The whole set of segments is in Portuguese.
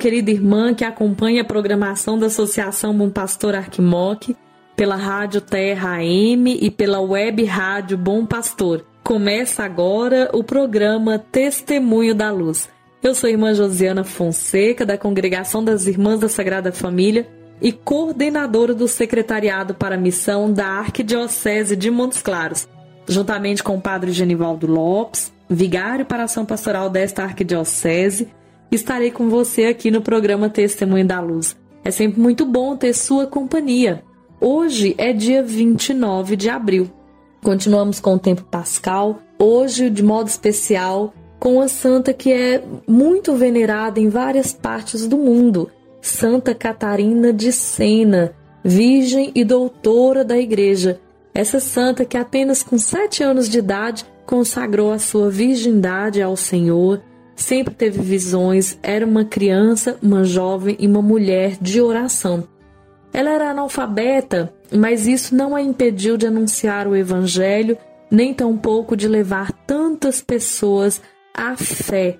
Querida irmã que acompanha a programação da Associação Bom Pastor Arquimoc, pela Rádio Terra AM e pela Web Rádio Bom Pastor. Começa agora o programa Testemunho da Luz. Eu sou a irmã Josiana Fonseca, da Congregação das Irmãs da Sagrada Família e coordenadora do Secretariado para a Missão da Arquidiocese de Montes Claros, juntamente com o Padre Genivaldo Lopes, vigário para a ação pastoral desta arquidiocese, estarei com você aqui no programa Testemunho da Luz. É sempre muito bom ter sua companhia. Hoje é dia 29 de abril. Continuamos com o tempo pascal, hoje de modo especial com uma santa que é muito venerada em várias partes do mundo, Santa Catarina de Sena, virgem e doutora da Igreja. Essa santa que apenas com sete anos de idade consagrou a sua virgindade ao Senhor, sempre teve visões, era uma criança, uma jovem e uma mulher de oração. Ela era analfabeta, mas isso não a impediu de anunciar o Evangelho, nem tampouco de levar tantas pessoas à fé.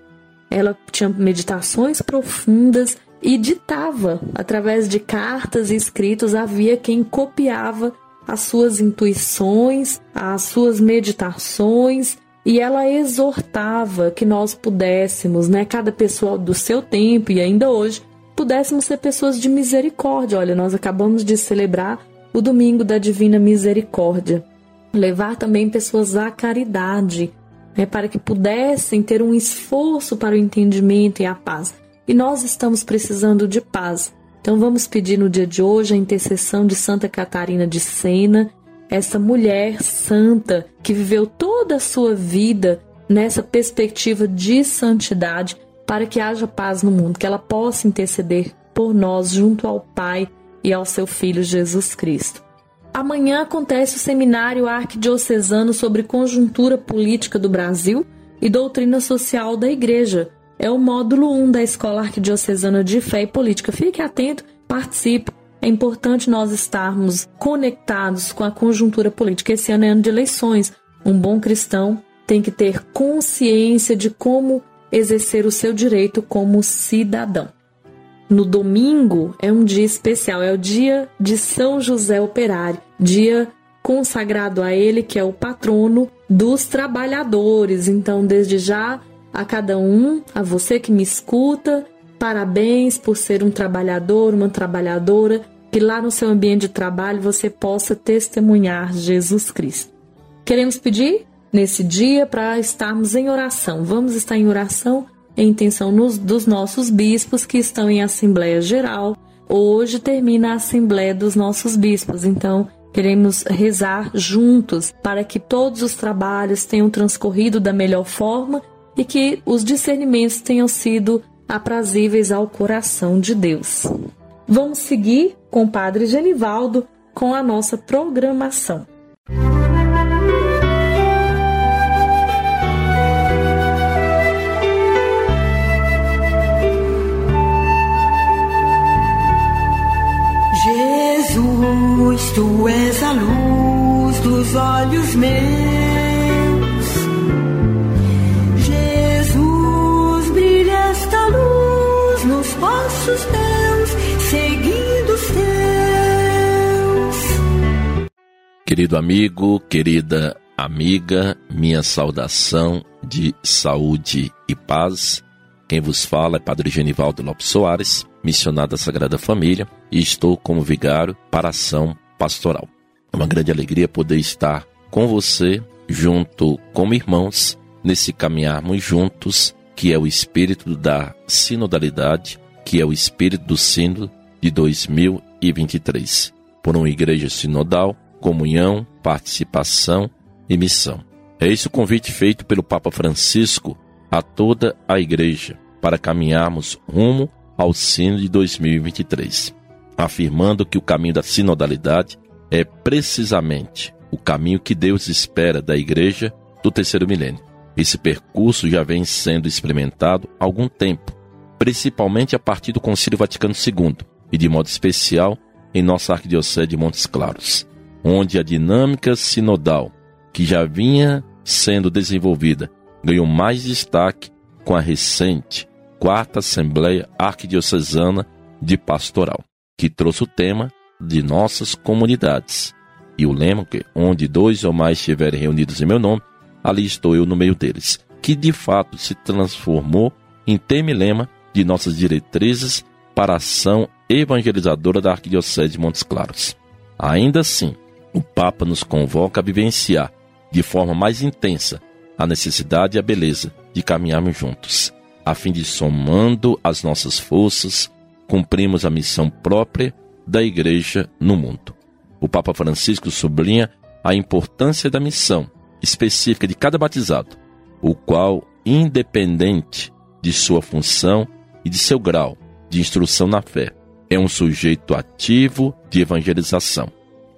Ela tinha meditações profundas e ditava, através de cartas e escritos, havia quem copiava as suas intuições, as suas meditações e ela exortava que nós pudéssemos, né, cada pessoa do seu tempo e ainda hoje, pudéssemos ser pessoas de misericórdia. Olha, nós acabamos de celebrar o domingo da Divina Misericórdia. Levar também pessoas à caridade, né, para que pudessem ter um esforço para o entendimento e a paz. E nós estamos precisando de paz. Então vamos pedir no dia de hoje a intercessão de Santa Catarina de Sena, essa mulher santa que viveu toda a sua vida nessa perspectiva de santidade para que haja paz no mundo, que ela possa interceder por nós junto ao Pai e ao seu Filho Jesus Cristo. Amanhã acontece o seminário arquidiocesano sobre conjuntura política do Brasil e doutrina social da Igreja. É o módulo 1 da Escola Arquidiocesana de Fé e Política. Fique atento, participe. É importante nós estarmos conectados com a conjuntura política. Esse ano é ano de eleições. Um bom cristão tem que ter consciência de como exercer o seu direito como cidadão. No domingo é um dia especial, é o dia de São José Operário, dia consagrado a ele, que é o patrono dos trabalhadores. Então, desde já, a cada um, a você que me escuta, parabéns por ser um trabalhador, uma trabalhadora, que lá no seu ambiente de trabalho você possa testemunhar Jesus Cristo. Queremos pedir nesse dia para estarmos em oração. Vamos estar em oração em intenção nos, dos nossos bispos que estão em Assembleia Geral. Hoje termina a Assembleia dos nossos bispos, então queremos rezar juntos para que todos os trabalhos tenham transcorrido da melhor forma e que os discernimentos tenham sido aprazíveis ao coração de Deus. Vamos seguir com o Padre Genivaldo com a nossa programação. Jesus, tu és a luz dos olhos meus. Passos teus, seguindo os teus. Querido amigo, querida amiga, minha saudação de saúde e paz. Quem vos fala é Padre Genivaldo Lopes Soares, missionário da Sagrada Família, e estou como vigário para a ação pastoral. É uma grande alegria poder estar com você, junto como irmãos, nesse caminharmos juntos, que é o espírito da sinodalidade, que é o espírito do sínodo de 2023, por uma igreja sinodal, comunhão, participação e missão. É esse o convite feito pelo Papa Francisco a toda a igreja para caminharmos rumo ao sino de 2023, afirmando que o caminho da sinodalidade é precisamente o caminho que Deus espera da igreja do terceiro milênio. Esse percurso já vem sendo experimentado há algum tempo, principalmente a partir do Concílio Vaticano II e de modo especial em nossa Arquidiocese de Montes Claros, onde a dinâmica sinodal que já vinha sendo desenvolvida ganhou mais destaque com a recente Quarta Assembleia Arquidiocesana de Pastoral, que trouxe o tema de nossas comunidades. E o lema que onde dois ou mais estiverem reunidos em meu nome, ali estou eu no meio deles, que de fato se transformou em tema e lema de nossas diretrizes para a ação evangelizadora da Arquidiocese de Montes Claros. Ainda assim, o Papa nos convoca a vivenciar de forma mais intensa a necessidade e a beleza de caminharmos juntos, a fim de, somando as nossas forças, cumprirmos a missão própria da Igreja no mundo. O Papa Francisco sublinha a importância da missão específica de cada batizado, o qual, independente de sua função e de seu grau de instrução na fé, é um sujeito ativo de evangelização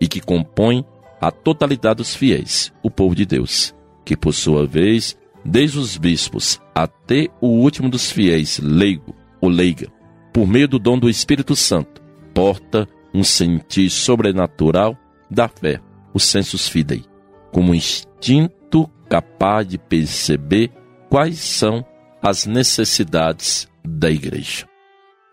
e que compõe a totalidade dos fiéis, o povo de Deus, que por sua vez, desde os bispos até o último dos fiéis, leigo ou leiga, por meio do dom do Espírito Santo, porta um sentir sobrenatural da fé, o sensus fidei, como instinto capaz de perceber quais são as necessidades da igreja.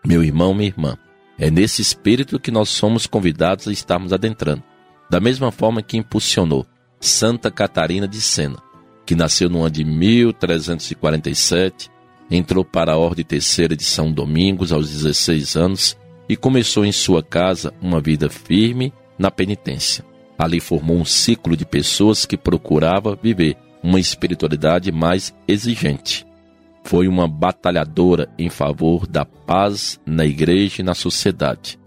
Meu irmão, minha irmã, é nesse espírito que nós somos convidados a estarmos adentrando da mesma forma que impulsionou Santa Catarina de Sena, que nasceu no ano de 1347, entrou para a Ordem Terceira de São Domingos aos 16 anos e começou em sua casa uma vida firme na penitência. Ali formou um ciclo de pessoas que procurava viver uma espiritualidade mais exigente. Foi uma batalhadora em favor da paz na igreja e na sociedade,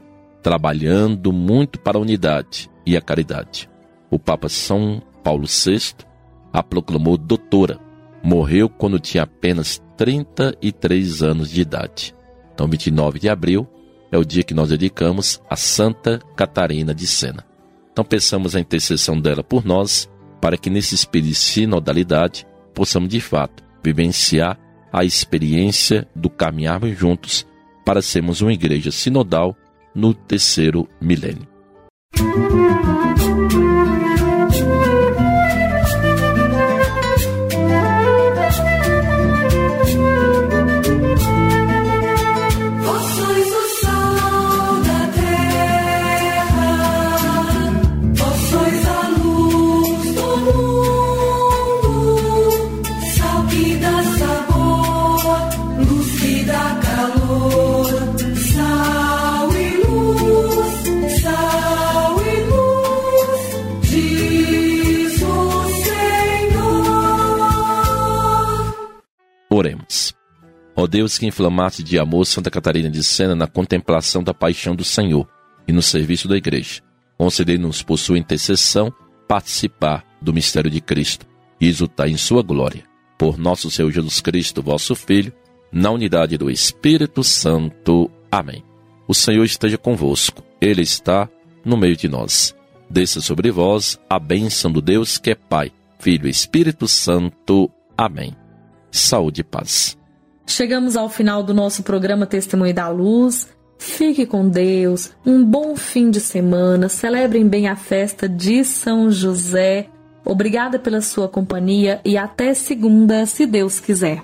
trabalhando muito para a unidade, e a caridade. O Papa São Paulo VI a proclamou doutora. Morreu quando tinha apenas 33 anos de idade. Então, 29 de abril é o dia que nós dedicamos a Santa Catarina de Sena. Então, pensamos a intercessão dela por nós, para que nesse espírito de sinodalidade possamos de fato vivenciar a experiência do caminharmos juntos para sermos uma igreja sinodal no terceiro milênio. Música Ó Deus que inflamaste de amor Santa Catarina de Sena na contemplação da paixão do Senhor e no serviço da Igreja, concedei-nos por sua intercessão participar do mistério de Cristo e exultar em sua glória. Por nosso Senhor Jesus Cristo, vosso Filho, na unidade do Espírito Santo. Amém. O Senhor esteja convosco, Ele está no meio de nós. Desça sobre vós a bênção do Deus que é Pai, Filho e Espírito Santo. Amém saúde e paz. Chegamos ao final do nosso programa Testemunho da Luz. Fique com Deus, um bom fim de semana, celebrem bem a festa de São José. Obrigada pela sua companhia e até segunda, se Deus quiser.